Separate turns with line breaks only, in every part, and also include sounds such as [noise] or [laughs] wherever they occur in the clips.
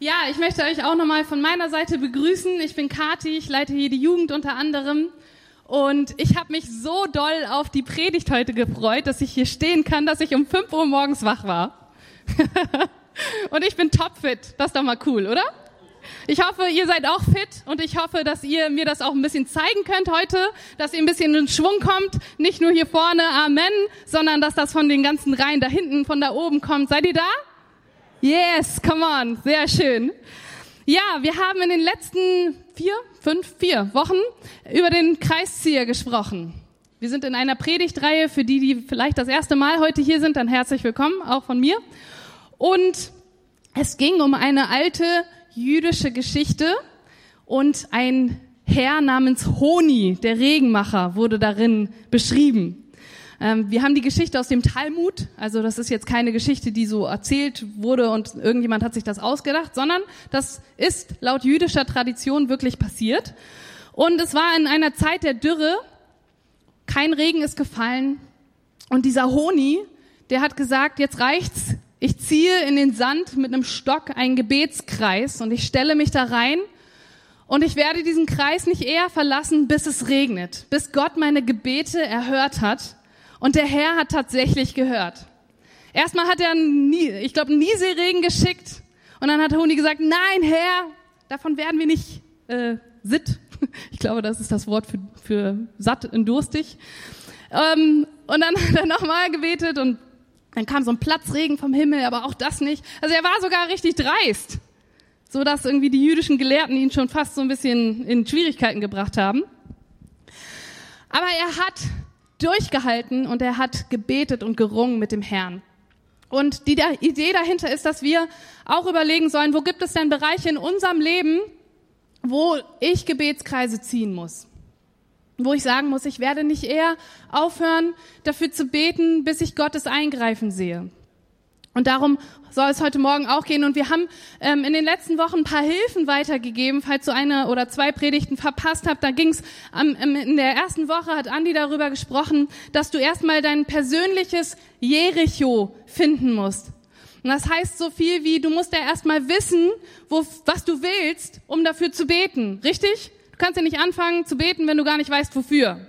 Ja, ich möchte euch auch nochmal von meiner Seite begrüßen. Ich bin Kati, ich leite hier die Jugend unter anderem. Und ich habe mich so doll auf die Predigt heute gefreut, dass ich hier stehen kann, dass ich um 5 Uhr morgens wach war. [laughs] und ich bin topfit. Das ist doch mal cool, oder? Ich hoffe, ihr seid auch fit und ich hoffe, dass ihr mir das auch ein bisschen zeigen könnt heute, dass ihr ein bisschen in Schwung kommt. Nicht nur hier vorne, Amen, sondern dass das von den ganzen Reihen da hinten, von da oben kommt. Seid ihr da? Yes, come on, sehr schön. Ja, wir haben in den letzten vier, fünf, vier Wochen über den Kreiszieher gesprochen. Wir sind in einer Predigtreihe, für die, die vielleicht das erste Mal heute hier sind, dann herzlich willkommen, auch von mir. Und es ging um eine alte jüdische Geschichte und ein Herr namens Honi, der Regenmacher, wurde darin beschrieben. Ähm, wir haben die Geschichte aus dem Talmud, also das ist jetzt keine Geschichte, die so erzählt wurde und irgendjemand hat sich das ausgedacht, sondern das ist laut jüdischer Tradition wirklich passiert. Und es war in einer Zeit der Dürre, kein Regen ist gefallen und dieser Honi, der hat gesagt, jetzt reicht's, ich ziehe in den Sand mit einem Stock einen Gebetskreis und ich stelle mich da rein und ich werde diesen Kreis nicht eher verlassen, bis es regnet, bis Gott meine Gebete erhört hat. Und der Herr hat tatsächlich gehört. Erstmal hat er, einen, ich glaube, einen Nieselregen geschickt. Und dann hat Honi gesagt, nein, Herr, davon werden wir nicht äh, sitt. [laughs] Ich glaube, das ist das Wort für, für satt und durstig. Ähm, und dann [laughs] hat er nochmal gebetet und dann kam so ein Platzregen vom Himmel, aber auch das nicht. Also er war sogar richtig dreist, so dass irgendwie die jüdischen Gelehrten ihn schon fast so ein bisschen in Schwierigkeiten gebracht haben. Aber er hat durchgehalten und er hat gebetet und gerungen mit dem Herrn. Und die Idee dahinter ist, dass wir auch überlegen sollen, wo gibt es denn Bereiche in unserem Leben, wo ich Gebetskreise ziehen muss. Wo ich sagen muss, ich werde nicht eher aufhören, dafür zu beten, bis ich Gottes Eingreifen sehe. Und darum soll es heute Morgen auch gehen. Und wir haben ähm, in den letzten Wochen ein paar Hilfen weitergegeben, falls du eine oder zwei Predigten verpasst habt. Da ging es ähm, in der ersten Woche hat Andi darüber gesprochen, dass du erstmal dein persönliches Jericho finden musst. Und das heißt so viel wie, du musst ja erstmal wissen, wo, was du willst, um dafür zu beten. Richtig? Du kannst ja nicht anfangen zu beten, wenn du gar nicht weißt, wofür.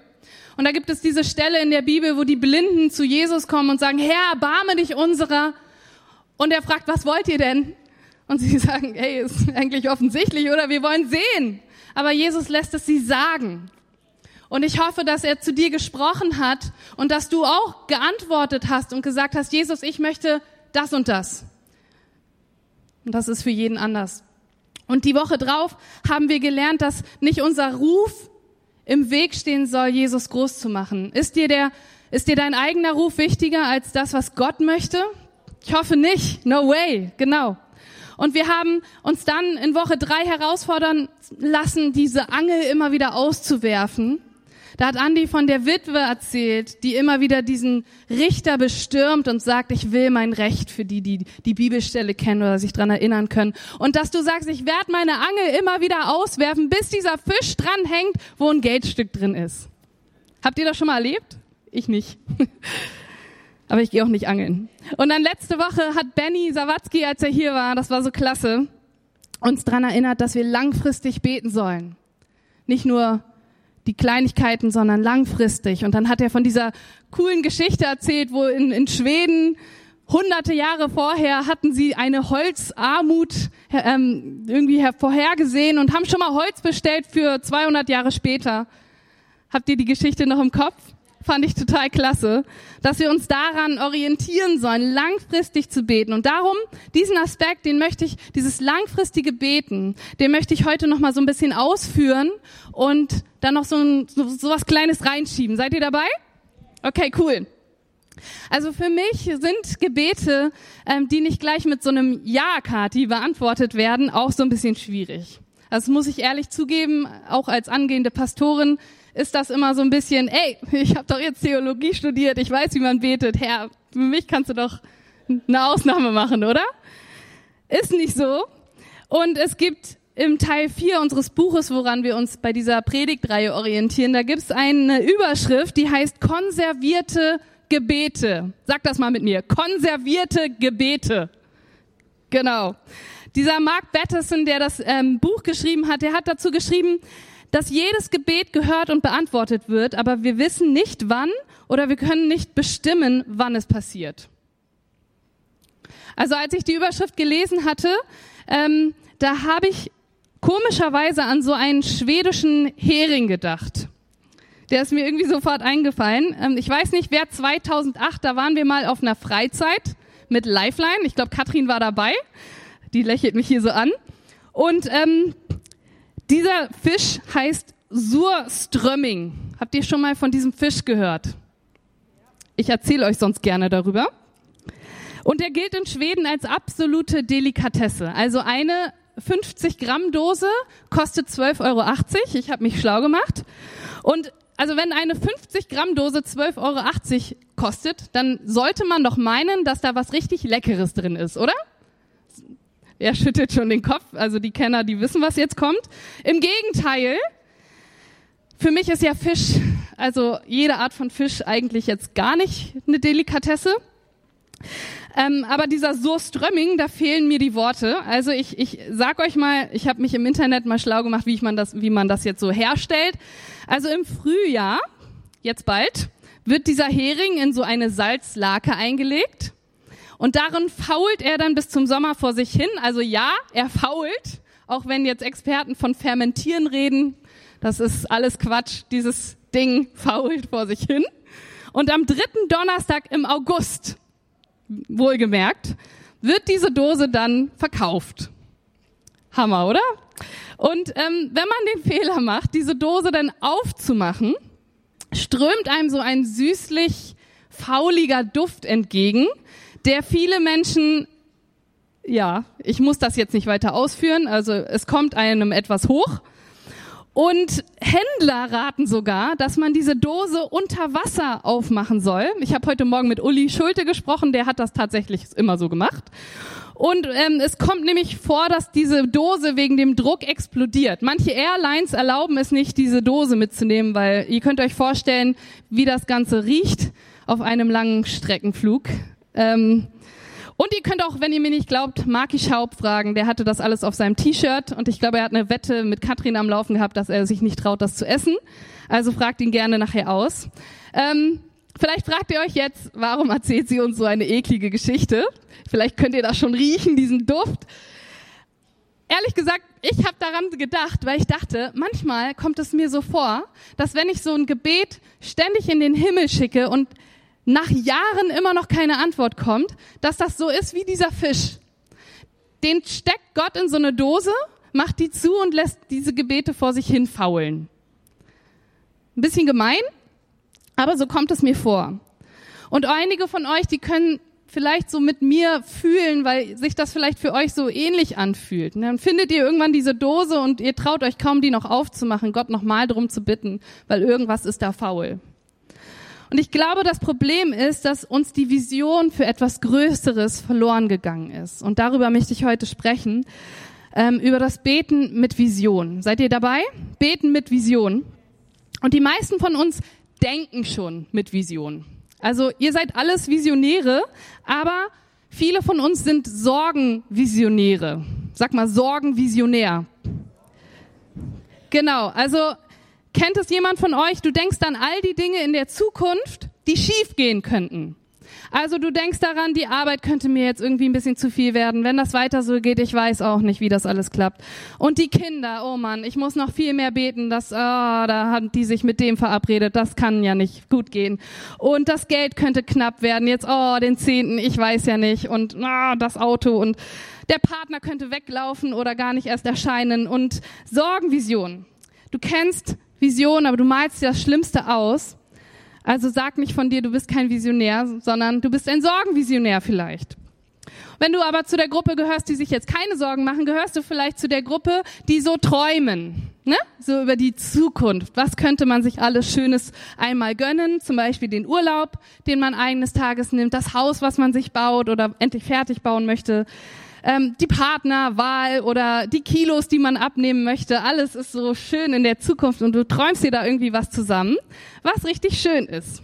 Und da gibt es diese Stelle in der Bibel, wo die Blinden zu Jesus kommen und sagen, Herr, erbarme dich unserer. Und er fragt, was wollt ihr denn? Und sie [laughs] sagen, hey, ist eigentlich offensichtlich, oder? Wir wollen sehen. Aber Jesus lässt es sie sagen. Und ich hoffe, dass er zu dir gesprochen hat und dass du auch geantwortet hast und gesagt hast, Jesus, ich möchte das und das. Und das ist für jeden anders. Und die Woche drauf haben wir gelernt, dass nicht unser Ruf im Weg stehen soll, Jesus groß zu machen. Ist dir der, ist dir dein eigener Ruf wichtiger als das, was Gott möchte? Ich hoffe nicht. No way. Genau. Und wir haben uns dann in Woche drei herausfordern lassen, diese Angel immer wieder auszuwerfen. Da hat Andi von der Witwe erzählt, die immer wieder diesen Richter bestürmt und sagt, ich will mein Recht für die, die die Bibelstelle kennen oder sich dran erinnern können. Und dass du sagst, ich werde meine Angel immer wieder auswerfen, bis dieser Fisch dranhängt, wo ein Geldstück drin ist. Habt ihr das schon mal erlebt? Ich nicht. [laughs] Aber ich gehe auch nicht angeln. Und dann letzte Woche hat Benny Sawatzki, als er hier war, das war so klasse, uns dran erinnert, dass wir langfristig beten sollen. Nicht nur die Kleinigkeiten, sondern langfristig. Und dann hat er von dieser coolen Geschichte erzählt, wo in, in Schweden hunderte Jahre vorher hatten sie eine Holzarmut ähm, irgendwie vorhergesehen und haben schon mal Holz bestellt für 200 Jahre später. Habt ihr die Geschichte noch im Kopf? Fand ich total klasse, dass wir uns daran orientieren sollen, langfristig zu beten. Und darum, diesen Aspekt, den möchte ich, dieses langfristige Beten, den möchte ich heute noch mal so ein bisschen ausführen und dann noch so, ein, so, so was Kleines reinschieben. Seid ihr dabei? Okay, cool. Also für mich sind Gebete, ähm, die nicht gleich mit so einem Ja-Kati beantwortet werden, auch so ein bisschen schwierig. Das muss ich ehrlich zugeben, auch als angehende Pastorin ist das immer so ein bisschen, ey, [laughs] ich habe doch jetzt Theologie studiert, ich weiß, wie man betet. Herr, für mich kannst du doch eine Ausnahme machen, oder? Ist nicht so. Und es gibt im Teil 4 unseres Buches, woran wir uns bei dieser Predigtreihe orientieren, da gibt es eine Überschrift, die heißt konservierte Gebete. Sag das mal mit mir. Konservierte Gebete. Genau. Dieser Mark Batterson, der das ähm, Buch geschrieben hat, der hat dazu geschrieben, dass jedes Gebet gehört und beantwortet wird, aber wir wissen nicht wann oder wir können nicht bestimmen, wann es passiert. Also als ich die Überschrift gelesen hatte, ähm, da habe ich komischerweise an so einen schwedischen Hering gedacht. Der ist mir irgendwie sofort eingefallen. Ähm, ich weiß nicht, wer 2008, da waren wir mal auf einer Freizeit mit Lifeline. Ich glaube, Katrin war dabei. Die lächelt mich hier so an. Und ähm, dieser Fisch heißt Surströmming. Habt ihr schon mal von diesem Fisch gehört? Ich erzähle euch sonst gerne darüber. Und er gilt in Schweden als absolute Delikatesse. Also eine 50 Gramm Dose kostet 12,80 Euro. Ich habe mich schlau gemacht. Und also wenn eine 50 Gramm Dose 12,80 Euro kostet, dann sollte man doch meinen, dass da was richtig Leckeres drin ist, oder? Er schüttelt schon den Kopf. Also die Kenner, die wissen, was jetzt kommt. Im Gegenteil, für mich ist ja Fisch, also jede Art von Fisch eigentlich jetzt gar nicht eine Delikatesse. Ähm, aber dieser Surströmming, da fehlen mir die Worte. Also ich, ich sag euch mal, ich habe mich im Internet mal schlau gemacht, wie, ich man das, wie man das jetzt so herstellt. Also im Frühjahr, jetzt bald, wird dieser Hering in so eine Salzlake eingelegt und darin fault er dann bis zum Sommer vor sich hin. Also ja, er fault, auch wenn jetzt Experten von Fermentieren reden. Das ist alles Quatsch. Dieses Ding fault vor sich hin. Und am dritten Donnerstag im August wohlgemerkt, wird diese Dose dann verkauft. Hammer, oder? Und ähm, wenn man den Fehler macht, diese Dose dann aufzumachen, strömt einem so ein süßlich fauliger Duft entgegen, der viele Menschen, ja, ich muss das jetzt nicht weiter ausführen, also es kommt einem etwas hoch. Und Händler raten sogar, dass man diese Dose unter Wasser aufmachen soll. Ich habe heute Morgen mit Uli Schulte gesprochen, der hat das tatsächlich immer so gemacht. Und ähm, es kommt nämlich vor, dass diese Dose wegen dem Druck explodiert. Manche Airlines erlauben es nicht, diese Dose mitzunehmen, weil ihr könnt euch vorstellen, wie das Ganze riecht auf einem langen Streckenflug. Ähm, und ihr könnt auch, wenn ihr mir nicht glaubt, Marky Schaub fragen. Der hatte das alles auf seinem T-Shirt und ich glaube, er hat eine Wette mit Katrin am Laufen gehabt, dass er sich nicht traut, das zu essen. Also fragt ihn gerne nachher aus. Ähm, vielleicht fragt ihr euch jetzt, warum erzählt sie uns so eine eklige Geschichte? Vielleicht könnt ihr das schon riechen, diesen Duft. Ehrlich gesagt, ich habe daran gedacht, weil ich dachte, manchmal kommt es mir so vor, dass wenn ich so ein Gebet ständig in den Himmel schicke und nach Jahren immer noch keine Antwort kommt, dass das so ist wie dieser Fisch. Den steckt Gott in so eine Dose, macht die zu und lässt diese Gebete vor sich hin faulen. Ein bisschen gemein, aber so kommt es mir vor. Und einige von euch, die können vielleicht so mit mir fühlen, weil sich das vielleicht für euch so ähnlich anfühlt. Und dann findet ihr irgendwann diese Dose und ihr traut euch kaum, die noch aufzumachen, Gott nochmal drum zu bitten, weil irgendwas ist da faul. Und ich glaube, das Problem ist, dass uns die Vision für etwas Größeres verloren gegangen ist. Und darüber möchte ich heute sprechen, ähm, über das Beten mit Vision. Seid ihr dabei? Beten mit Vision. Und die meisten von uns denken schon mit Vision. Also ihr seid alles Visionäre, aber viele von uns sind Sorgenvisionäre. Sag mal, Sorgenvisionär. Genau, also Kennt es jemand von euch? Du denkst an all die Dinge in der Zukunft, die schief gehen könnten. Also du denkst daran, die Arbeit könnte mir jetzt irgendwie ein bisschen zu viel werden. Wenn das weiter so geht, ich weiß auch nicht, wie das alles klappt. Und die Kinder, oh Mann, ich muss noch viel mehr beten, dass, oh, da haben die sich mit dem verabredet, das kann ja nicht gut gehen. Und das Geld könnte knapp werden, jetzt, oh, den Zehnten, ich weiß ja nicht. Und oh, das Auto und der Partner könnte weglaufen oder gar nicht erst erscheinen. Und Sorgenvision. Du kennst Vision, aber du malst dir das Schlimmste aus. Also sag nicht von dir, du bist kein Visionär, sondern du bist ein Sorgenvisionär vielleicht. Wenn du aber zu der Gruppe gehörst, die sich jetzt keine Sorgen machen, gehörst du vielleicht zu der Gruppe, die so träumen, ne? So über die Zukunft. Was könnte man sich alles Schönes einmal gönnen? Zum Beispiel den Urlaub, den man eines Tages nimmt, das Haus, was man sich baut oder endlich fertig bauen möchte ähm, die Partnerwahl oder die Kilos, die man abnehmen möchte. Alles ist so schön in der Zukunft und du träumst dir da irgendwie was zusammen, was richtig schön ist.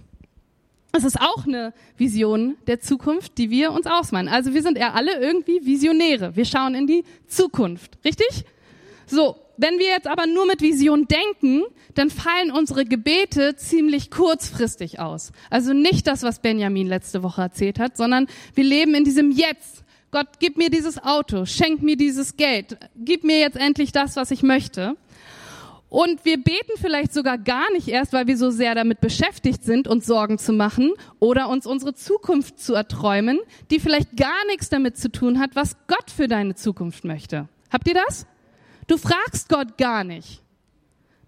Es ist auch eine Vision der Zukunft, die wir uns ausmalen. Also wir sind ja alle irgendwie Visionäre. Wir schauen in die Zukunft. Richtig? So. Wenn wir jetzt aber nur mit Vision denken, dann fallen unsere Gebete ziemlich kurzfristig aus. Also nicht das, was Benjamin letzte Woche erzählt hat, sondern wir leben in diesem Jetzt. Gott, gib mir dieses Auto, schenk mir dieses Geld, gib mir jetzt endlich das, was ich möchte. Und wir beten vielleicht sogar gar nicht erst, weil wir so sehr damit beschäftigt sind, uns Sorgen zu machen oder uns unsere Zukunft zu erträumen, die vielleicht gar nichts damit zu tun hat, was Gott für deine Zukunft möchte. Habt ihr das? Du fragst Gott gar nicht.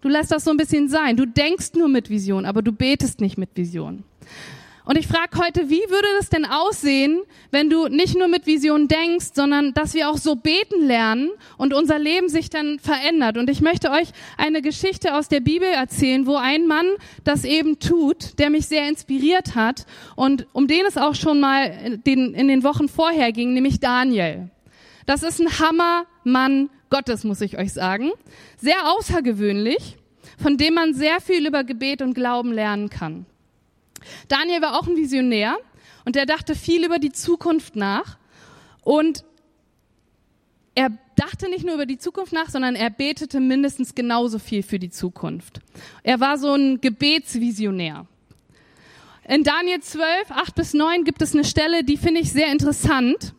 Du lässt das so ein bisschen sein. Du denkst nur mit Vision, aber du betest nicht mit Vision. Und ich frage heute, wie würde es denn aussehen, wenn du nicht nur mit Vision denkst, sondern dass wir auch so beten lernen und unser Leben sich dann verändert. Und ich möchte euch eine Geschichte aus der Bibel erzählen, wo ein Mann das eben tut, der mich sehr inspiriert hat und um den es auch schon mal in den Wochen vorher ging, nämlich Daniel. Das ist ein Hammermann Gottes, muss ich euch sagen. Sehr außergewöhnlich, von dem man sehr viel über Gebet und Glauben lernen kann. Daniel war auch ein Visionär und er dachte viel über die Zukunft nach. Und er dachte nicht nur über die Zukunft nach, sondern er betete mindestens genauso viel für die Zukunft. Er war so ein Gebetsvisionär. In Daniel 12, 8 bis 9 gibt es eine Stelle, die finde ich sehr interessant.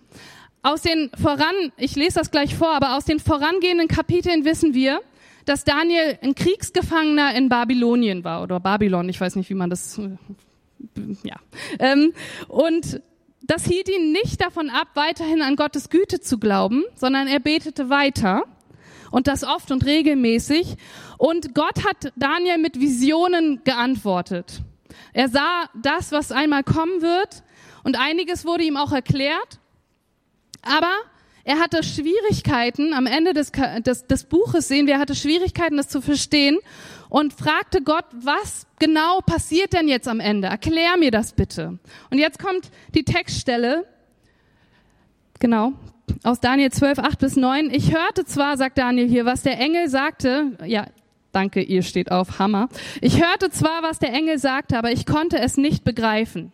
Aus den voran, ich lese das gleich vor, aber aus den vorangehenden Kapiteln wissen wir, dass Daniel ein Kriegsgefangener in Babylonien war oder Babylon, ich weiß nicht, wie man das, ja. Ähm, und das hielt ihn nicht davon ab, weiterhin an Gottes Güte zu glauben, sondern er betete weiter und das oft und regelmäßig. Und Gott hat Daniel mit Visionen geantwortet. Er sah das, was einmal kommen wird und einiges wurde ihm auch erklärt. Aber er hatte Schwierigkeiten, am Ende des, des, des Buches sehen wir, er hatte Schwierigkeiten, das zu verstehen und fragte Gott, was genau passiert denn jetzt am Ende? Erklär mir das bitte. Und jetzt kommt die Textstelle, genau, aus Daniel 12, 8 bis 9. Ich hörte zwar, sagt Daniel hier, was der Engel sagte, ja, danke, ihr steht auf, Hammer. Ich hörte zwar, was der Engel sagte, aber ich konnte es nicht begreifen.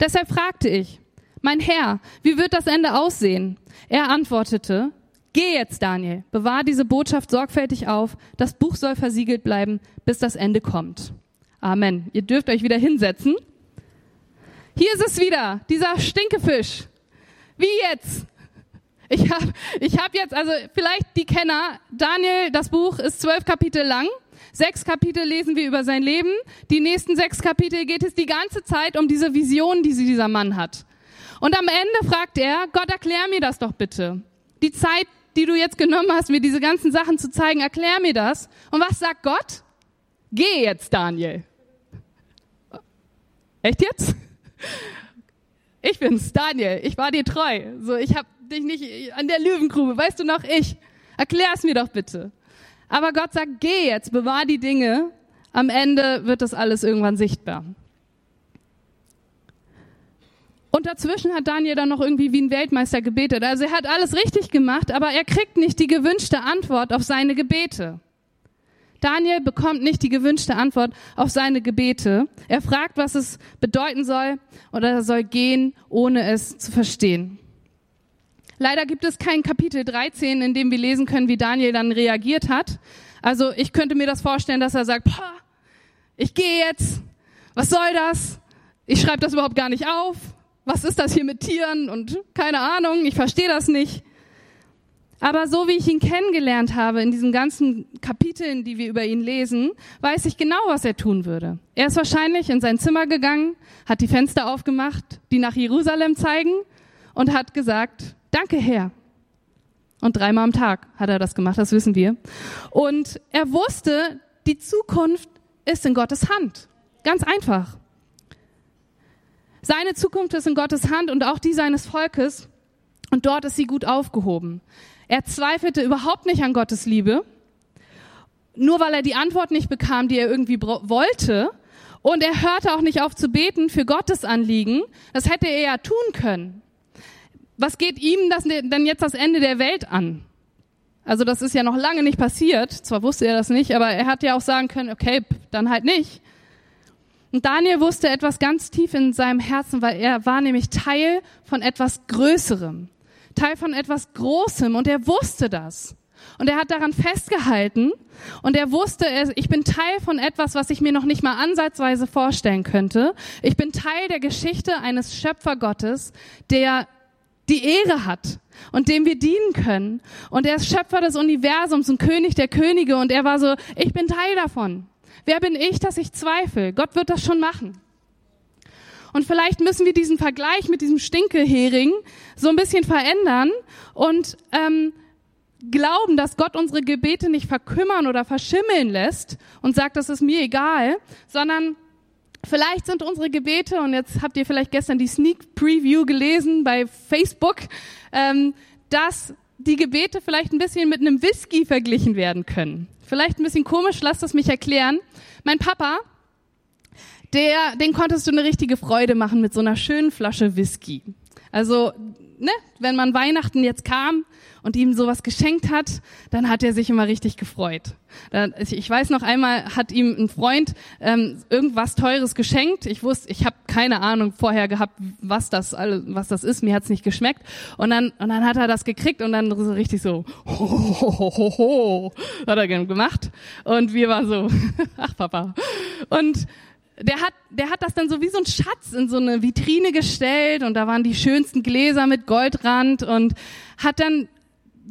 Deshalb fragte ich, mein Herr, wie wird das Ende aussehen? Er antwortete, Geh jetzt, Daniel, bewahr diese Botschaft sorgfältig auf. Das Buch soll versiegelt bleiben, bis das Ende kommt. Amen. Ihr dürft euch wieder hinsetzen. Hier ist es wieder, dieser Stinkefisch. Wie jetzt? Ich habe ich hab jetzt, also vielleicht die Kenner, Daniel, das Buch ist zwölf Kapitel lang. Sechs Kapitel lesen wir über sein Leben. Die nächsten sechs Kapitel geht es die ganze Zeit um diese Vision, die dieser Mann hat. Und am Ende fragt er, Gott, erklär mir das doch bitte. Die Zeit, die du jetzt genommen hast, mir diese ganzen Sachen zu zeigen, erklär mir das. Und was sagt Gott? Geh jetzt, Daniel. Echt jetzt? Ich bin's, Daniel. Ich war dir treu. So, ich hab dich nicht an der Löwengrube. Weißt du noch? Ich. Erklär's mir doch bitte. Aber Gott sagt, geh jetzt, bewahr die Dinge. Am Ende wird das alles irgendwann sichtbar. Und dazwischen hat Daniel dann noch irgendwie wie ein Weltmeister gebetet. Also er hat alles richtig gemacht, aber er kriegt nicht die gewünschte Antwort auf seine Gebete. Daniel bekommt nicht die gewünschte Antwort auf seine Gebete. Er fragt, was es bedeuten soll, oder er soll gehen, ohne es zu verstehen. Leider gibt es kein Kapitel 13, in dem wir lesen können, wie Daniel dann reagiert hat. Also ich könnte mir das vorstellen, dass er sagt, ich gehe jetzt, was soll das? Ich schreibe das überhaupt gar nicht auf was ist das hier mit Tieren und keine Ahnung, ich verstehe das nicht. Aber so wie ich ihn kennengelernt habe in diesen ganzen Kapiteln, die wir über ihn lesen, weiß ich genau, was er tun würde. Er ist wahrscheinlich in sein Zimmer gegangen, hat die Fenster aufgemacht, die nach Jerusalem zeigen und hat gesagt, danke Herr. Und dreimal am Tag hat er das gemacht, das wissen wir. Und er wusste, die Zukunft ist in Gottes Hand. Ganz einfach. Seine Zukunft ist in Gottes Hand und auch die seines Volkes. Und dort ist sie gut aufgehoben. Er zweifelte überhaupt nicht an Gottes Liebe, nur weil er die Antwort nicht bekam, die er irgendwie wollte. Und er hörte auch nicht auf zu beten für Gottes Anliegen. Das hätte er ja tun können. Was geht ihm das denn jetzt das Ende der Welt an? Also das ist ja noch lange nicht passiert. Zwar wusste er das nicht, aber er hat ja auch sagen können, okay, dann halt nicht. Und Daniel wusste etwas ganz tief in seinem Herzen, weil er war nämlich Teil von etwas Größerem, Teil von etwas Großem und er wusste das. Und er hat daran festgehalten und er wusste, ich bin Teil von etwas, was ich mir noch nicht mal ansatzweise vorstellen könnte. Ich bin Teil der Geschichte eines Schöpfergottes, der die Ehre hat und dem wir dienen können. Und er ist Schöpfer des Universums und König der Könige und er war so, ich bin Teil davon. Wer bin ich, dass ich zweifle? Gott wird das schon machen. Und vielleicht müssen wir diesen Vergleich mit diesem Stinkehering so ein bisschen verändern und ähm, glauben, dass Gott unsere Gebete nicht verkümmern oder verschimmeln lässt und sagt, das ist mir egal, sondern vielleicht sind unsere Gebete, und jetzt habt ihr vielleicht gestern die Sneak Preview gelesen bei Facebook, ähm, dass die Gebete vielleicht ein bisschen mit einem Whisky verglichen werden können. Vielleicht ein bisschen komisch, lasst es mich erklären. Mein Papa, der, den konntest du eine richtige Freude machen mit so einer schönen Flasche Whisky. Also, ne, wenn man Weihnachten jetzt kam und ihm sowas geschenkt hat, dann hat er sich immer richtig gefreut. Ich weiß noch einmal, hat ihm ein Freund ähm, irgendwas Teures geschenkt. Ich wusste, ich habe keine Ahnung vorher gehabt, was das alles, was das ist. Mir hat's nicht geschmeckt. Und dann und dann hat er das gekriegt und dann so richtig so ho, ho, ho, ho, hat er gemacht. Und wir waren so, [laughs] ach Papa. Und der hat, der hat das dann so wie so ein Schatz in so eine Vitrine gestellt und da waren die schönsten Gläser mit Goldrand und hat dann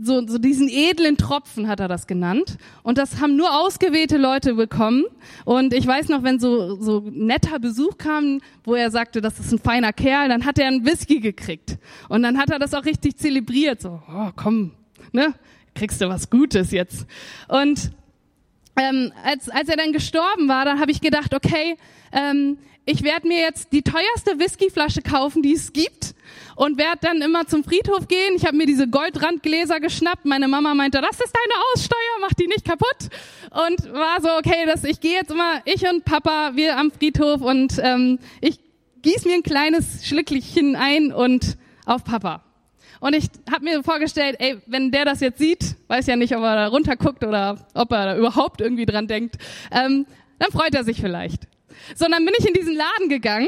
so, so diesen edlen Tropfen hat er das genannt. Und das haben nur ausgewählte Leute bekommen. Und ich weiß noch, wenn so, so netter Besuch kam, wo er sagte, das ist ein feiner Kerl, dann hat er einen Whisky gekriegt. Und dann hat er das auch richtig zelebriert. So, oh, komm, ne, kriegst du was Gutes jetzt. Und ähm, als, als er dann gestorben war, dann habe ich gedacht, okay, ähm, ich werde mir jetzt die teuerste Whiskyflasche kaufen, die es gibt und werde dann immer zum Friedhof gehen. Ich habe mir diese Goldrandgläser geschnappt. Meine Mama meinte, das ist deine Aussteuer, mach die nicht kaputt. Und war so, okay, das, ich gehe jetzt immer, ich und Papa, wir am Friedhof und ähm, ich gieß mir ein kleines Schlicklichchen ein und auf Papa. Und ich habe mir vorgestellt, ey, wenn der das jetzt sieht, weiß ja nicht, ob er da runterguckt oder ob er da überhaupt irgendwie dran denkt, ähm, dann freut er sich vielleicht. Sondern bin ich in diesen Laden gegangen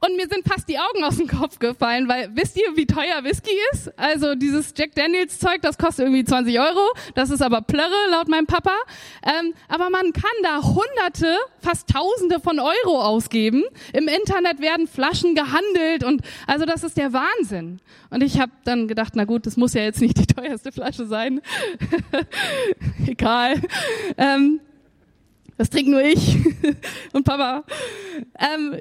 und mir sind fast die Augen aus dem Kopf gefallen, weil wisst ihr, wie teuer Whisky ist? Also dieses Jack Daniels Zeug, das kostet irgendwie 20 Euro. Das ist aber Plörre laut meinem Papa. Ähm, aber man kann da Hunderte, fast Tausende von Euro ausgeben. Im Internet werden Flaschen gehandelt und also das ist der Wahnsinn. Und ich habe dann gedacht, na gut, das muss ja jetzt nicht die teuerste Flasche sein. [laughs] Egal. Ähm, das trinkt nur ich [laughs] und Papa. Ähm,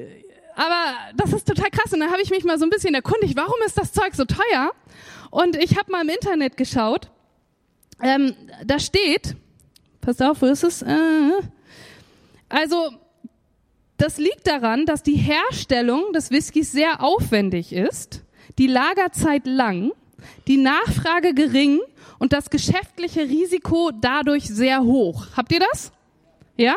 aber das ist total krass. Und da habe ich mich mal so ein bisschen erkundigt, warum ist das Zeug so teuer? Und ich habe mal im Internet geschaut. Ähm, da steht, pass auf, wo ist es? Äh, also, das liegt daran, dass die Herstellung des Whiskys sehr aufwendig ist, die Lagerzeit lang, die Nachfrage gering und das geschäftliche Risiko dadurch sehr hoch. Habt ihr das? Ja?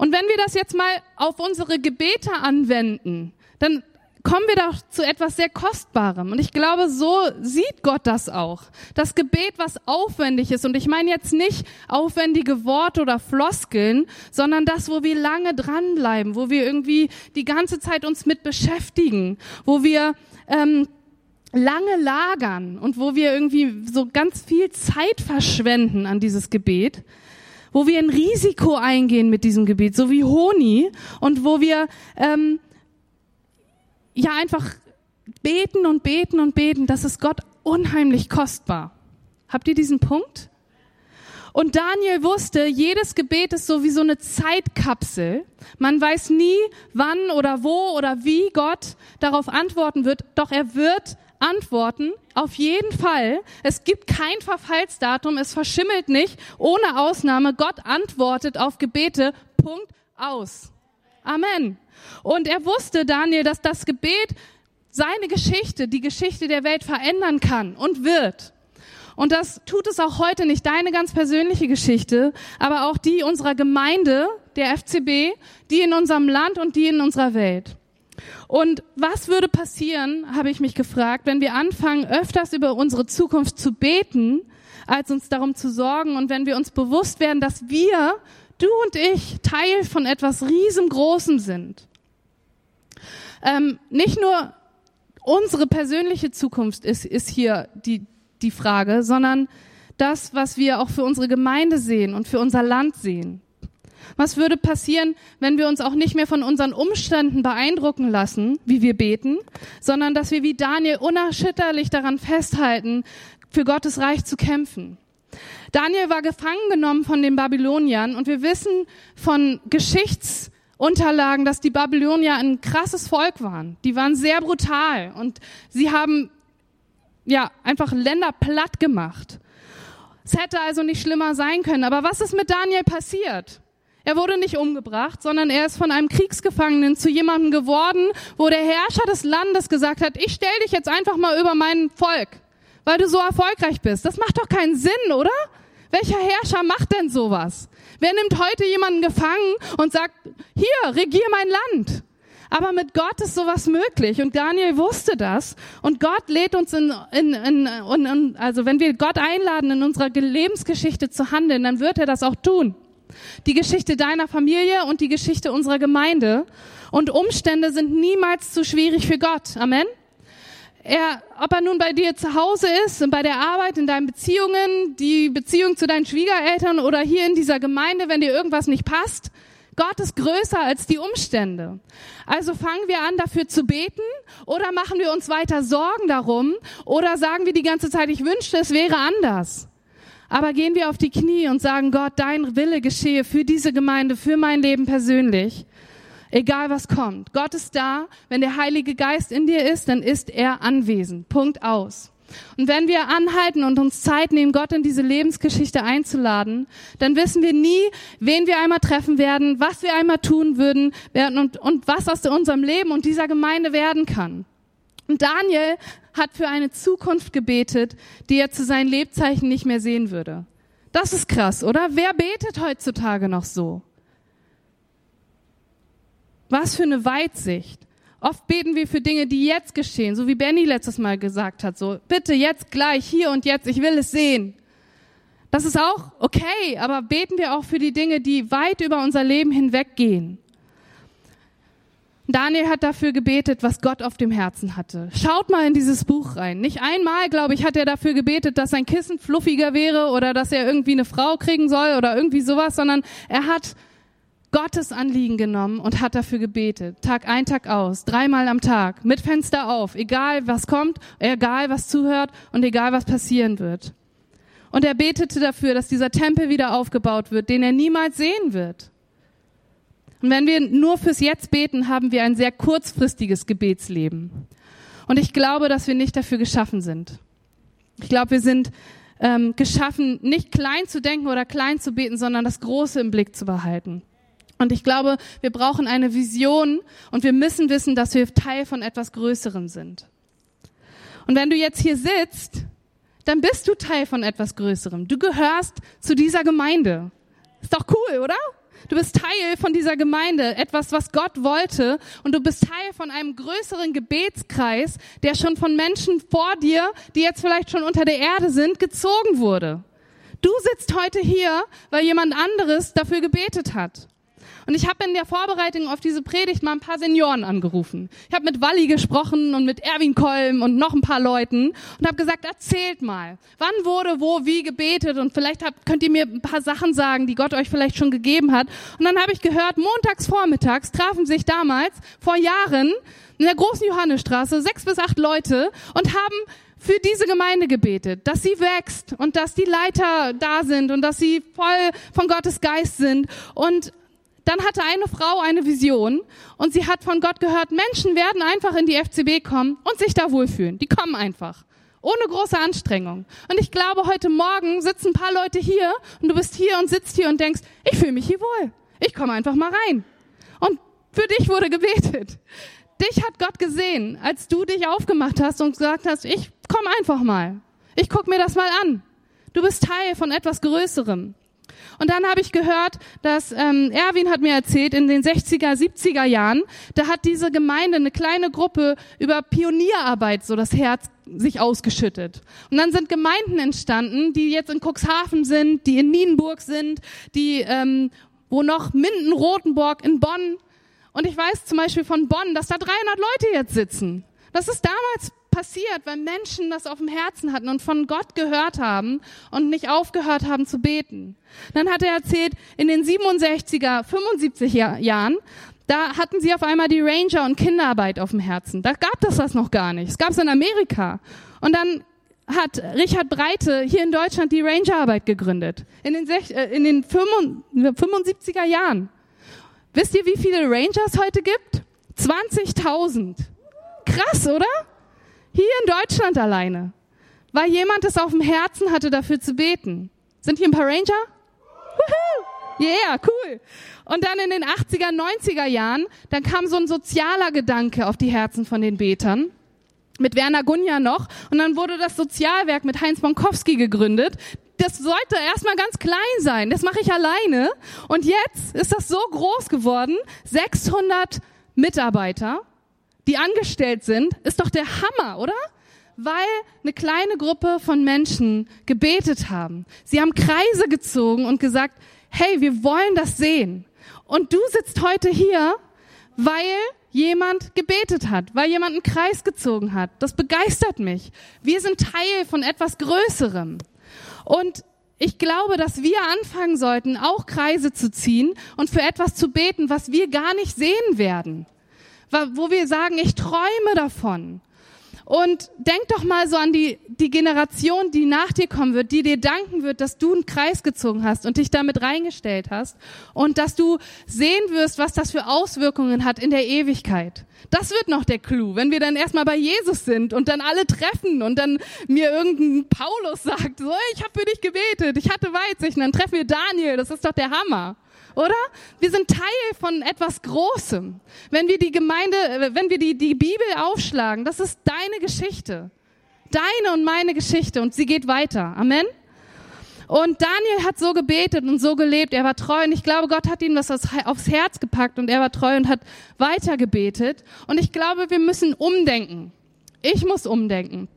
Und wenn wir das jetzt mal auf unsere Gebete anwenden, dann kommen wir doch zu etwas sehr Kostbarem. Und ich glaube, so sieht Gott das auch. Das Gebet, was aufwendig ist. Und ich meine jetzt nicht aufwendige Worte oder Floskeln, sondern das, wo wir lange dranbleiben, wo wir irgendwie die ganze Zeit uns mit beschäftigen, wo wir ähm, lange lagern und wo wir irgendwie so ganz viel Zeit verschwenden an dieses Gebet wo wir ein Risiko eingehen mit diesem Gebiet, so wie Honi, und wo wir ähm, ja einfach beten und beten und beten, das ist Gott unheimlich kostbar. Habt ihr diesen Punkt? Und Daniel wusste, jedes Gebet ist so wie so eine Zeitkapsel. Man weiß nie, wann oder wo oder wie Gott darauf antworten wird, doch er wird antworten, auf jeden Fall. Es gibt kein Verfallsdatum, es verschimmelt nicht, ohne Ausnahme. Gott antwortet auf Gebete, Punkt aus. Amen. Und er wusste, Daniel, dass das Gebet seine Geschichte, die Geschichte der Welt verändern kann und wird. Und das tut es auch heute nicht, deine ganz persönliche Geschichte, aber auch die unserer Gemeinde, der FCB, die in unserem Land und die in unserer Welt. Und was würde passieren, habe ich mich gefragt, wenn wir anfangen, öfters über unsere Zukunft zu beten, als uns darum zu sorgen und wenn wir uns bewusst werden, dass wir, du und ich, Teil von etwas riesengroßem sind. Ähm, nicht nur unsere persönliche Zukunft ist, ist hier die, die Frage, sondern das, was wir auch für unsere Gemeinde sehen und für unser Land sehen. Was würde passieren, wenn wir uns auch nicht mehr von unseren Umständen beeindrucken lassen, wie wir beten, sondern dass wir wie Daniel unerschütterlich daran festhalten, für Gottes Reich zu kämpfen? Daniel war gefangen genommen von den Babyloniern und wir wissen von Geschichtsunterlagen, dass die Babylonier ein krasses Volk waren. Die waren sehr brutal und sie haben ja einfach Länder platt gemacht. Es hätte also nicht schlimmer sein können. Aber was ist mit Daniel passiert? Er wurde nicht umgebracht, sondern er ist von einem Kriegsgefangenen zu jemandem geworden, wo der Herrscher des Landes gesagt hat, ich stell dich jetzt einfach mal über mein Volk, weil du so erfolgreich bist. Das macht doch keinen Sinn, oder? Welcher Herrscher macht denn sowas? Wer nimmt heute jemanden gefangen und sagt, hier, regier mein Land? Aber mit Gott ist sowas möglich und Daniel wusste das und Gott lädt uns in, in, in, in, also wenn wir Gott einladen, in unserer Lebensgeschichte zu handeln, dann wird er das auch tun. Die Geschichte deiner Familie und die Geschichte unserer Gemeinde und Umstände sind niemals zu schwierig für Gott. Amen. Er, ob er nun bei dir zu Hause ist, bei der Arbeit, in deinen Beziehungen, die Beziehung zu deinen Schwiegereltern oder hier in dieser Gemeinde, wenn dir irgendwas nicht passt, Gott ist größer als die Umstände. Also fangen wir an, dafür zu beten oder machen wir uns weiter Sorgen darum oder sagen wir die ganze Zeit, ich wünschte, es wäre anders. Aber gehen wir auf die Knie und sagen, Gott, dein Wille geschehe für diese Gemeinde, für mein Leben persönlich. Egal was kommt. Gott ist da. Wenn der Heilige Geist in dir ist, dann ist er anwesend. Punkt aus. Und wenn wir anhalten und uns Zeit nehmen, Gott in diese Lebensgeschichte einzuladen, dann wissen wir nie, wen wir einmal treffen werden, was wir einmal tun würden werden und, und was aus unserem Leben und dieser Gemeinde werden kann. Und Daniel hat für eine Zukunft gebetet, die er zu seinen Lebzeichen nicht mehr sehen würde. Das ist krass, oder? Wer betet heutzutage noch so? Was für eine Weitsicht. Oft beten wir für Dinge, die jetzt geschehen, so wie Benny letztes Mal gesagt hat, so, bitte jetzt gleich, hier und jetzt, ich will es sehen. Das ist auch okay, aber beten wir auch für die Dinge, die weit über unser Leben hinweggehen. Daniel hat dafür gebetet, was Gott auf dem Herzen hatte. Schaut mal in dieses Buch rein. Nicht einmal, glaube ich, hat er dafür gebetet, dass sein Kissen fluffiger wäre oder dass er irgendwie eine Frau kriegen soll oder irgendwie sowas, sondern er hat Gottes Anliegen genommen und hat dafür gebetet. Tag ein, Tag aus, dreimal am Tag, mit Fenster auf, egal was kommt, egal was zuhört und egal was passieren wird. Und er betete dafür, dass dieser Tempel wieder aufgebaut wird, den er niemals sehen wird. Und wenn wir nur fürs Jetzt beten, haben wir ein sehr kurzfristiges Gebetsleben. Und ich glaube, dass wir nicht dafür geschaffen sind. Ich glaube, wir sind ähm, geschaffen, nicht klein zu denken oder klein zu beten, sondern das Große im Blick zu behalten. Und ich glaube, wir brauchen eine Vision und wir müssen wissen, dass wir Teil von etwas Größerem sind. Und wenn du jetzt hier sitzt, dann bist du Teil von etwas Größerem. Du gehörst zu dieser Gemeinde. Ist doch cool, oder? Du bist Teil von dieser Gemeinde, etwas, was Gott wollte. Und du bist Teil von einem größeren Gebetskreis, der schon von Menschen vor dir, die jetzt vielleicht schon unter der Erde sind, gezogen wurde. Du sitzt heute hier, weil jemand anderes dafür gebetet hat. Und ich habe in der Vorbereitung auf diese Predigt mal ein paar Senioren angerufen. Ich habe mit Walli gesprochen und mit Erwin Kolm und noch ein paar Leuten und habe gesagt, erzählt mal, wann wurde wo wie gebetet und vielleicht habt, könnt ihr mir ein paar Sachen sagen, die Gott euch vielleicht schon gegeben hat. Und dann habe ich gehört, montags vormittags trafen sich damals vor Jahren in der großen Johannesstraße sechs bis acht Leute und haben für diese Gemeinde gebetet, dass sie wächst und dass die Leiter da sind und dass sie voll von Gottes Geist sind und dann hatte eine Frau eine Vision und sie hat von Gott gehört, Menschen werden einfach in die FCB kommen und sich da wohlfühlen. Die kommen einfach. Ohne große Anstrengung. Und ich glaube, heute Morgen sitzen ein paar Leute hier und du bist hier und sitzt hier und denkst, ich fühle mich hier wohl. Ich komme einfach mal rein. Und für dich wurde gebetet. Dich hat Gott gesehen, als du dich aufgemacht hast und gesagt hast, ich komme einfach mal. Ich guck mir das mal an. Du bist Teil von etwas Größerem. Und dann habe ich gehört, dass ähm, Erwin hat mir erzählt, in den 60er, 70er Jahren, da hat diese Gemeinde, eine kleine Gruppe über Pionierarbeit so das Herz sich ausgeschüttet. Und dann sind Gemeinden entstanden, die jetzt in Cuxhaven sind, die in Nienburg sind, die ähm, wo noch Minden, Rotenburg, in Bonn Und ich weiß zum Beispiel von Bonn, dass da 300 Leute jetzt sitzen. Das ist damals passiert, weil Menschen das auf dem Herzen hatten und von Gott gehört haben und nicht aufgehört haben zu beten. Dann hat er erzählt, in den 67er, 75er Jahren, da hatten sie auf einmal die Ranger und Kinderarbeit auf dem Herzen. Da gab es das noch gar nicht. Es gab es in Amerika. Und dann hat Richard Breite hier in Deutschland die Rangerarbeit gegründet. In den, äh, in den 75er Jahren. Wisst ihr, wie viele Rangers heute gibt? 20.000. Krass, oder? Hier in Deutschland alleine. Weil jemand es auf dem Herzen hatte, dafür zu beten. Sind hier ein paar Ranger? Yeah, cool. Und dann in den 80er, 90er Jahren, dann kam so ein sozialer Gedanke auf die Herzen von den Betern mit Werner Gunja noch. Und dann wurde das Sozialwerk mit Heinz Bonkowski gegründet. Das sollte erstmal ganz klein sein. Das mache ich alleine. Und jetzt ist das so groß geworden. 600 Mitarbeiter, die angestellt sind. Ist doch der Hammer, oder? Weil eine kleine Gruppe von Menschen gebetet haben. Sie haben Kreise gezogen und gesagt, hey, wir wollen das sehen. Und du sitzt heute hier, weil jemand gebetet hat, weil jemand einen Kreis gezogen hat. Das begeistert mich. Wir sind Teil von etwas Größerem. Und ich glaube, dass wir anfangen sollten, auch Kreise zu ziehen und für etwas zu beten, was wir gar nicht sehen werden. Wo wir sagen, ich träume davon. Und denk doch mal so an die, die Generation, die nach dir kommen wird, die dir danken wird, dass du einen Kreis gezogen hast und dich damit reingestellt hast und dass du sehen wirst, was das für Auswirkungen hat in der Ewigkeit. Das wird noch der Clou, wenn wir dann erstmal bei Jesus sind und dann alle treffen und dann mir irgendein Paulus sagt, so, ich habe für dich gebetet, ich hatte Weitsicht, und dann treffen wir Daniel, das ist doch der Hammer oder? Wir sind Teil von etwas Großem. Wenn wir die Gemeinde, wenn wir die, die Bibel aufschlagen, das ist deine Geschichte. Deine und meine Geschichte und sie geht weiter. Amen. Und Daniel hat so gebetet und so gelebt. Er war treu und ich glaube, Gott hat ihm das aufs Herz gepackt und er war treu und hat weiter gebetet. Und ich glaube, wir müssen umdenken. Ich muss umdenken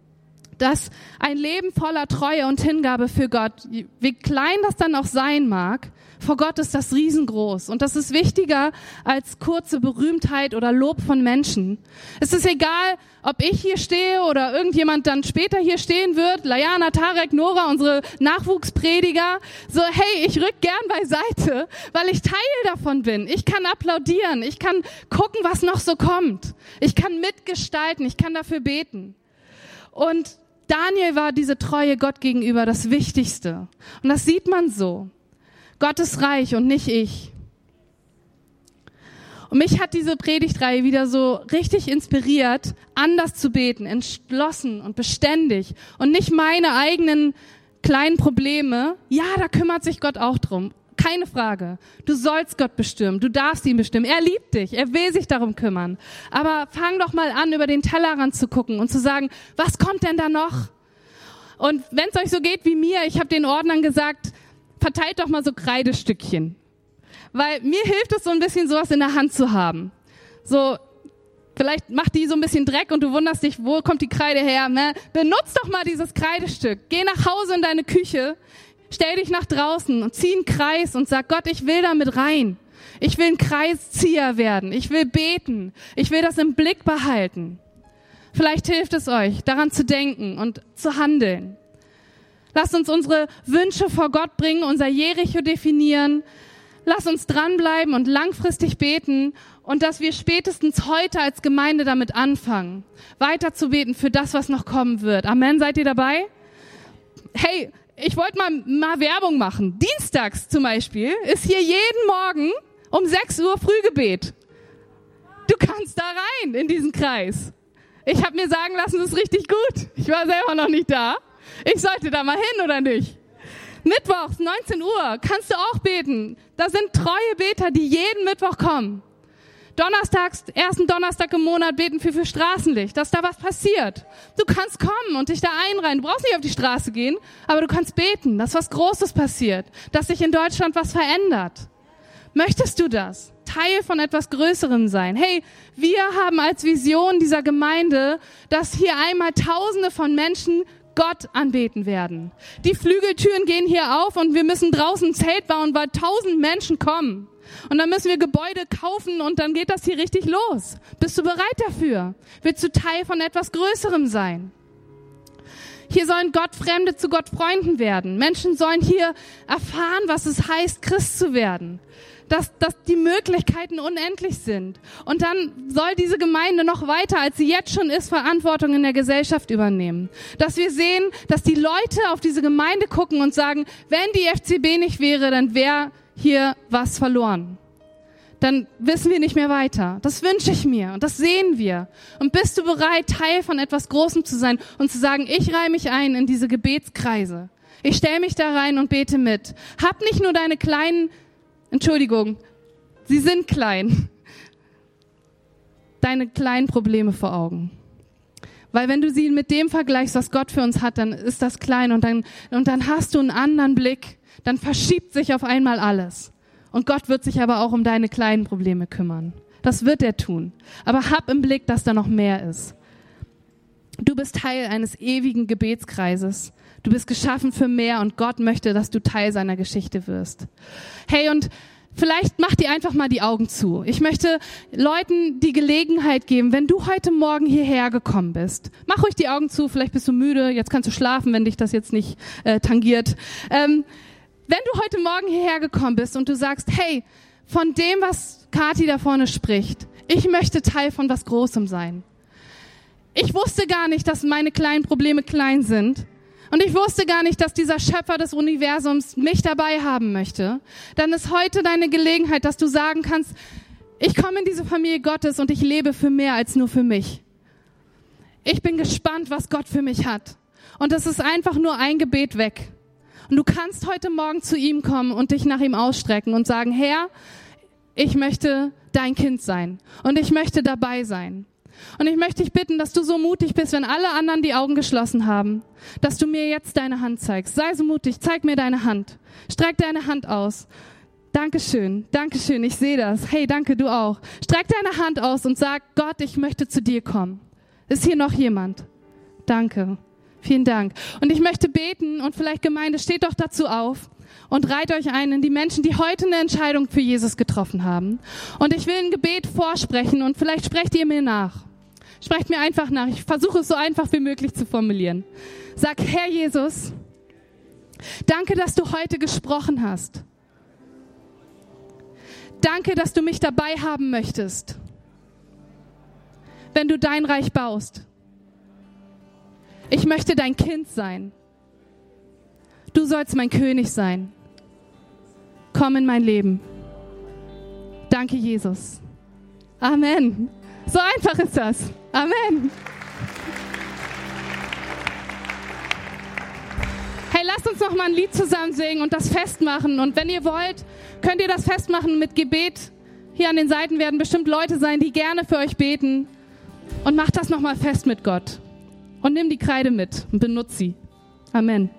dass ein Leben voller Treue und Hingabe für Gott, wie klein das dann auch sein mag, vor Gott ist das riesengroß. Und das ist wichtiger als kurze Berühmtheit oder Lob von Menschen. Es ist egal, ob ich hier stehe oder irgendjemand dann später hier stehen wird. Layana, Tarek, Nora, unsere Nachwuchsprediger. So, hey, ich rück gern beiseite, weil ich Teil davon bin. Ich kann applaudieren. Ich kann gucken, was noch so kommt. Ich kann mitgestalten. Ich kann dafür beten. Und Daniel war diese Treue Gott gegenüber das Wichtigste. Und das sieht man so. Gott ist reich und nicht ich. Und mich hat diese Predigtreihe wieder so richtig inspiriert, anders zu beten, entschlossen und beständig und nicht meine eigenen kleinen Probleme. Ja, da kümmert sich Gott auch drum. Keine Frage. Du sollst Gott bestimmen. Du darfst ihn bestimmen. Er liebt dich. Er will sich darum kümmern. Aber fang doch mal an, über den Tellerrand zu gucken und zu sagen, was kommt denn da noch? Und wenn es euch so geht wie mir, ich habe den Ordnern gesagt, verteilt doch mal so Kreidestückchen. Weil mir hilft es so ein bisschen, sowas in der Hand zu haben. So, vielleicht macht die so ein bisschen Dreck und du wunderst dich, wo kommt die Kreide her? Ne? Benutz doch mal dieses Kreidestück. Geh nach Hause in deine Küche, stell dich nach draußen und zieh einen Kreis und sag, Gott, ich will damit rein. Ich will ein Kreiszieher werden. Ich will beten. Ich will das im Blick behalten. Vielleicht hilft es euch, daran zu denken und zu handeln. Lasst uns unsere Wünsche vor Gott bringen, unser Jericho definieren. Lass uns dranbleiben und langfristig beten und dass wir spätestens heute als Gemeinde damit anfangen, weiter zu beten für das, was noch kommen wird. Amen. Seid ihr dabei? Hey, ich wollte mal, mal Werbung machen. Dienstags zum Beispiel ist hier jeden Morgen um 6 Uhr Frühgebet. Du kannst da rein in diesen Kreis. Ich habe mir sagen lassen, das ist richtig gut. Ich war selber noch nicht da. Ich sollte da mal hin, oder nicht? Mittwochs, 19 Uhr, kannst du auch beten. Da sind treue Beter, die jeden Mittwoch kommen. Donnerstags, ersten Donnerstag im Monat beten wir für Straßenlicht, dass da was passiert. Du kannst kommen und dich da einreihen. Du brauchst nicht auf die Straße gehen, aber du kannst beten, dass was Großes passiert, dass sich in Deutschland was verändert. Möchtest du das? Teil von etwas Größerem sein. Hey, wir haben als Vision dieser Gemeinde, dass hier einmal Tausende von Menschen Gott anbeten werden. Die Flügeltüren gehen hier auf und wir müssen draußen ein Zelt bauen, weil tausend Menschen kommen. Und dann müssen wir Gebäude kaufen und dann geht das hier richtig los. Bist du bereit dafür? Willst du Teil von etwas Größerem sein? Hier sollen Gottfremde zu Gottfreunden werden. Menschen sollen hier erfahren, was es heißt, Christ zu werden. Dass, dass die Möglichkeiten unendlich sind. Und dann soll diese Gemeinde noch weiter, als sie jetzt schon ist, Verantwortung in der Gesellschaft übernehmen. Dass wir sehen, dass die Leute auf diese Gemeinde gucken und sagen, wenn die FCB nicht wäre, dann wäre hier was verloren dann wissen wir nicht mehr weiter. Das wünsche ich mir und das sehen wir. Und bist du bereit, Teil von etwas Großem zu sein und zu sagen, ich reihe mich ein in diese Gebetskreise. Ich stelle mich da rein und bete mit. Hab nicht nur deine kleinen, Entschuldigung, sie sind klein, deine kleinen Probleme vor Augen. Weil wenn du sie mit dem vergleichst, was Gott für uns hat, dann ist das klein und dann, und dann hast du einen anderen Blick. Dann verschiebt sich auf einmal alles. Und Gott wird sich aber auch um deine kleinen Probleme kümmern. Das wird er tun. Aber hab im Blick, dass da noch mehr ist. Du bist Teil eines ewigen Gebetskreises. Du bist geschaffen für mehr und Gott möchte, dass du Teil seiner Geschichte wirst. Hey, und vielleicht mach dir einfach mal die Augen zu. Ich möchte Leuten die Gelegenheit geben, wenn du heute Morgen hierher gekommen bist, mach ruhig die Augen zu, vielleicht bist du müde, jetzt kannst du schlafen, wenn dich das jetzt nicht äh, tangiert. Ähm, wenn du heute Morgen hierher gekommen bist und du sagst, hey, von dem, was Kati da vorne spricht, ich möchte Teil von was Großem sein. Ich wusste gar nicht, dass meine kleinen Probleme klein sind. Und ich wusste gar nicht, dass dieser Schöpfer des Universums mich dabei haben möchte. Dann ist heute deine Gelegenheit, dass du sagen kannst, ich komme in diese Familie Gottes und ich lebe für mehr als nur für mich. Ich bin gespannt, was Gott für mich hat. Und es ist einfach nur ein Gebet weg. Und du kannst heute Morgen zu ihm kommen und dich nach ihm ausstrecken und sagen, Herr, ich möchte dein Kind sein und ich möchte dabei sein. Und ich möchte dich bitten, dass du so mutig bist, wenn alle anderen die Augen geschlossen haben, dass du mir jetzt deine Hand zeigst. Sei so mutig, zeig mir deine Hand. Streck deine Hand aus. Dankeschön, Dankeschön, ich sehe das. Hey, danke, du auch. Streck deine Hand aus und sag, Gott, ich möchte zu dir kommen. Ist hier noch jemand? Danke. Vielen Dank. Und ich möchte beten und vielleicht Gemeinde, steht doch dazu auf und reiht euch ein in die Menschen, die heute eine Entscheidung für Jesus getroffen haben. Und ich will ein Gebet vorsprechen und vielleicht sprecht ihr mir nach. Sprecht mir einfach nach. Ich versuche es so einfach wie möglich zu formulieren. Sag, Herr Jesus, danke, dass du heute gesprochen hast. Danke, dass du mich dabei haben möchtest, wenn du dein Reich baust. Ich möchte dein Kind sein. Du sollst mein König sein. Komm in mein Leben. Danke, Jesus. Amen. So einfach ist das. Amen. Hey, lasst uns noch mal ein Lied zusammen singen und das festmachen. Und wenn ihr wollt, könnt ihr das festmachen mit Gebet. Hier an den Seiten werden bestimmt Leute sein, die gerne für euch beten. Und macht das noch mal fest mit Gott und nimm die Kreide mit und benutze sie. Amen.